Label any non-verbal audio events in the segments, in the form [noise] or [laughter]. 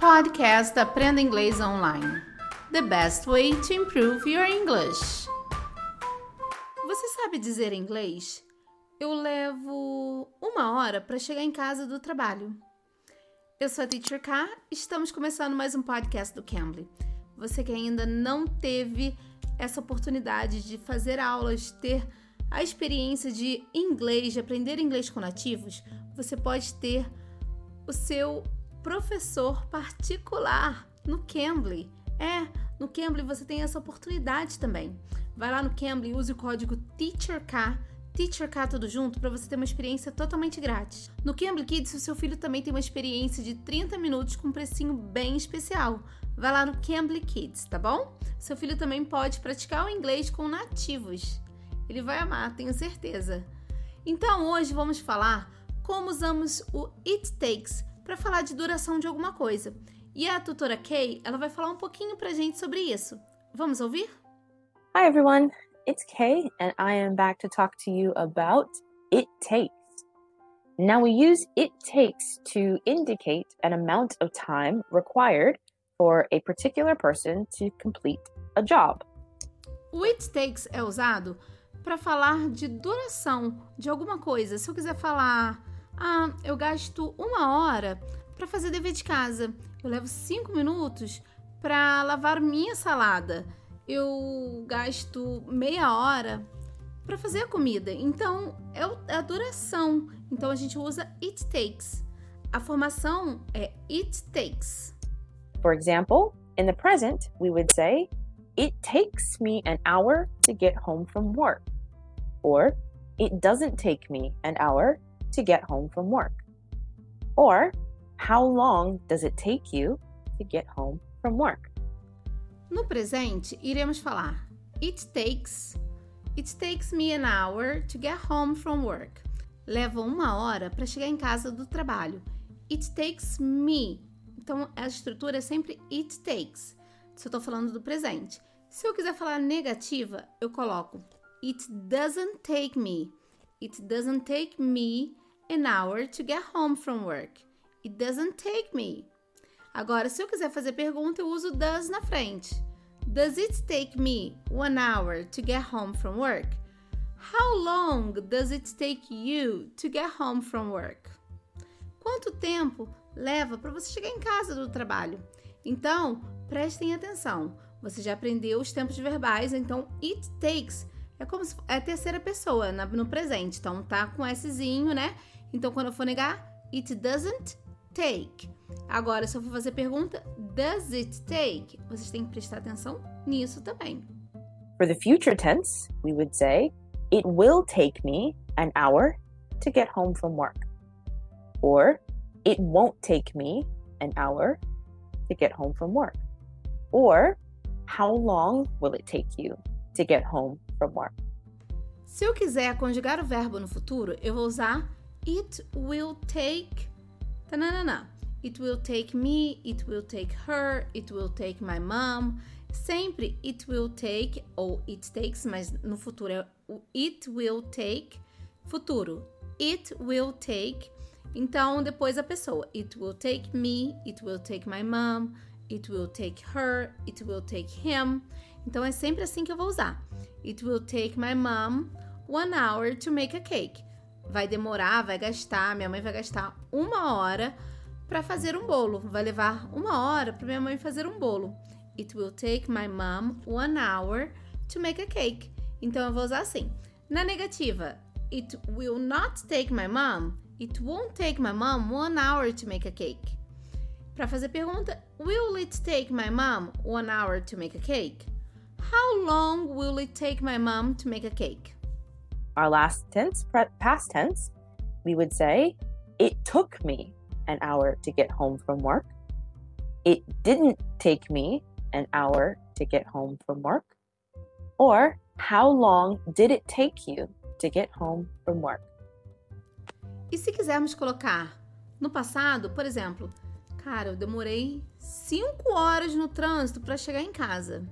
Podcast Aprenda Inglês Online. The best way to improve your English. Você sabe dizer inglês? Eu levo uma hora para chegar em casa do trabalho. Eu sou a Teacher K, estamos começando mais um podcast do Cambly. Você que ainda não teve essa oportunidade de fazer aulas, ter a experiência de inglês, de aprender inglês com nativos, você pode ter o seu professor particular no Cambly. É, no Cambly você tem essa oportunidade também. Vai lá no Cambly, use o código TEACHERK, TEACHERK tudo junto, para você ter uma experiência totalmente grátis. No Cambly Kids, o seu filho também tem uma experiência de 30 minutos com um precinho bem especial. Vai lá no Cambly Kids, tá bom? Seu filho também pode praticar o inglês com nativos. Ele vai amar, tenho certeza. Então hoje vamos falar como usamos o It Takes para falar de duração de alguma coisa. E a tutora Kay, ela vai falar um pouquinho pra gente sobre isso. Vamos ouvir? Hi everyone, it's Kay and I am back to talk to you about it takes. Now we use it takes to indicate an amount of time required for a particular person to complete a job. O it takes é usado para falar de duração de alguma coisa. Se eu quiser falar, ah, eu gasto uma hora para fazer dever de casa, eu levo cinco minutos para lavar minha salada, eu gasto meia hora para fazer a comida. Então é a duração. Então a gente usa it takes. A formação é it takes. For example, in the present, we would say It takes me an hour to get home from work. Or, it doesn't take me an hour to get home from work. Or, how long does it take you to get home from work? No presente, iremos falar It takes. It takes me an hour to get home from work. Leva uma hora para chegar em casa do trabalho. It takes me. Então, a estrutura é sempre it takes. Se eu estou falando do presente. Se eu quiser falar negativa, eu coloco It doesn't take me. It doesn't take me an hour to get home from work. It doesn't take me. Agora, se eu quiser fazer pergunta, eu uso does na frente. Does it take me one hour to get home from work? How long does it take you to get home from work? Quanto tempo leva para você chegar em casa do trabalho? Então, prestem atenção. Você já aprendeu os tempos verbais, então it takes é como se é a terceira pessoa no presente. Então tá com Szinho, né? Então quando eu for negar, it doesn't take. Agora, se eu for fazer pergunta, does it take? Vocês têm que prestar atenção nisso também. For the future tense, we would say, it will take me an hour to get home from work. Or, it won't take me an hour to get home from work. Or, How long will it take you to get home from work? Se eu quiser conjugar o verbo no futuro, eu vou usar it will take. Tananana. It will take me, it will take her, it will take my mom. Sempre it will take ou it takes, mas no futuro é it will take. Futuro. It will take. Então, depois a pessoa. It will take me, it will take my mom, It will take her, it will take him. Então é sempre assim que eu vou usar. It will take my mom one hour to make a cake. Vai demorar, vai gastar, minha mãe vai gastar uma hora para fazer um bolo. Vai levar uma hora para minha mãe fazer um bolo. It will take my mom one hour to make a cake. Então eu vou usar assim. Na negativa, it will not take my mom. It won't take my mom one hour to make a cake. Para fazer pergunta, will it take my mom one hour to make a cake? How long will it take my mom to make a cake? Our last tense, past tense, we would say, it took me an hour to get home from work. It didn't take me an hour to get home from work. Or, how long did it take you to get home from work? E se quisermos colocar no passado, por exemplo, Cara, eu demorei 5 horas no trânsito para chegar em casa.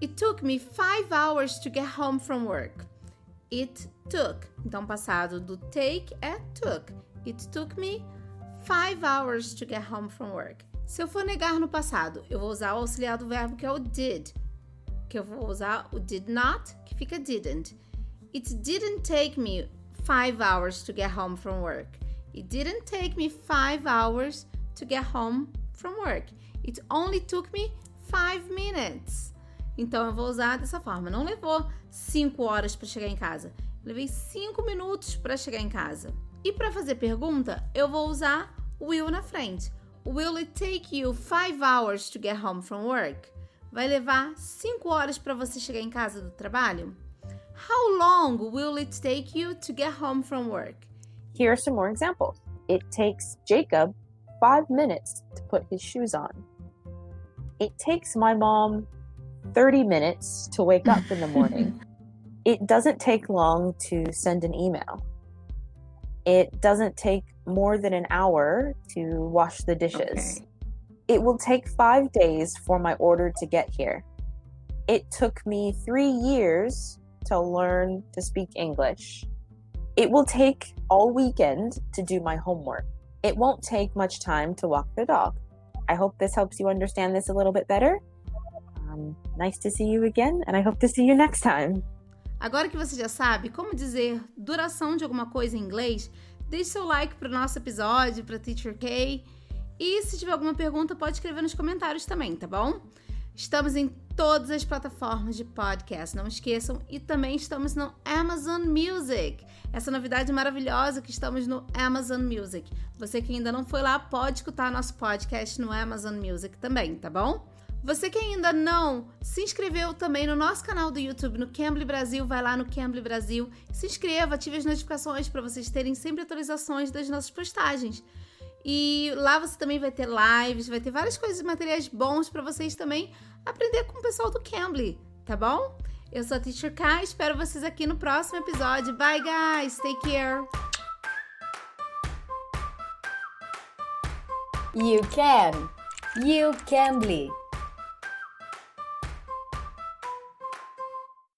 It took me 5 hours to get home from work. It took. Então, passado do take é took. It took me 5 hours to get home from work. Se eu for negar no passado, eu vou usar o auxiliar do verbo que é o did, que eu vou usar o did not, que fica didn't. It didn't take me five hours to get home from work. It didn't take me five hours to get home from work. It only took me five minutes. Então eu vou usar dessa forma. Não levou cinco horas para chegar em casa. levei cinco minutos para chegar em casa. E para fazer pergunta, eu vou usar will na frente. Will it take you five hours to get home from work? Vai levar cinco horas para você chegar em casa do trabalho? How long will it take you to get home from work? Here are some more examples. It takes Jacob five minutes to put his shoes on. It takes my mom 30 minutes to wake up in the [laughs] morning. it doesn't take long to send an email. It doesn't take more than an hour to wash the dishes. Okay. It will take five days for my order to get here. It took me three years to learn to speak English. It will take all weekend to do my homework. It won't take much time to walk the dog. I hope this helps you understand this a little bit better. Um, nice to see you again, and I hope to see you next time. Agora que você já sabe como dizer duração de alguma coisa em inglês, deixe seu like para o nosso episódio, para Teacher K. E se tiver alguma pergunta, pode escrever nos comentários também, tá bom? Estamos em todas as plataformas de podcast, não esqueçam. E também estamos no Amazon Music. Essa novidade maravilhosa que estamos no Amazon Music. Você que ainda não foi lá, pode escutar nosso podcast no Amazon Music também, tá bom? Você que ainda não se inscreveu também no nosso canal do YouTube, no Cambly Brasil, vai lá no Cambly Brasil, se inscreva, ative as notificações para vocês terem sempre atualizações das nossas postagens. E lá você também vai ter lives, vai ter várias coisas, materiais bons para vocês também aprender com o pessoal do Cambly, tá bom? Eu sou a Teacher Kai, espero vocês aqui no próximo episódio. Bye guys, take care. You can. You Cambly.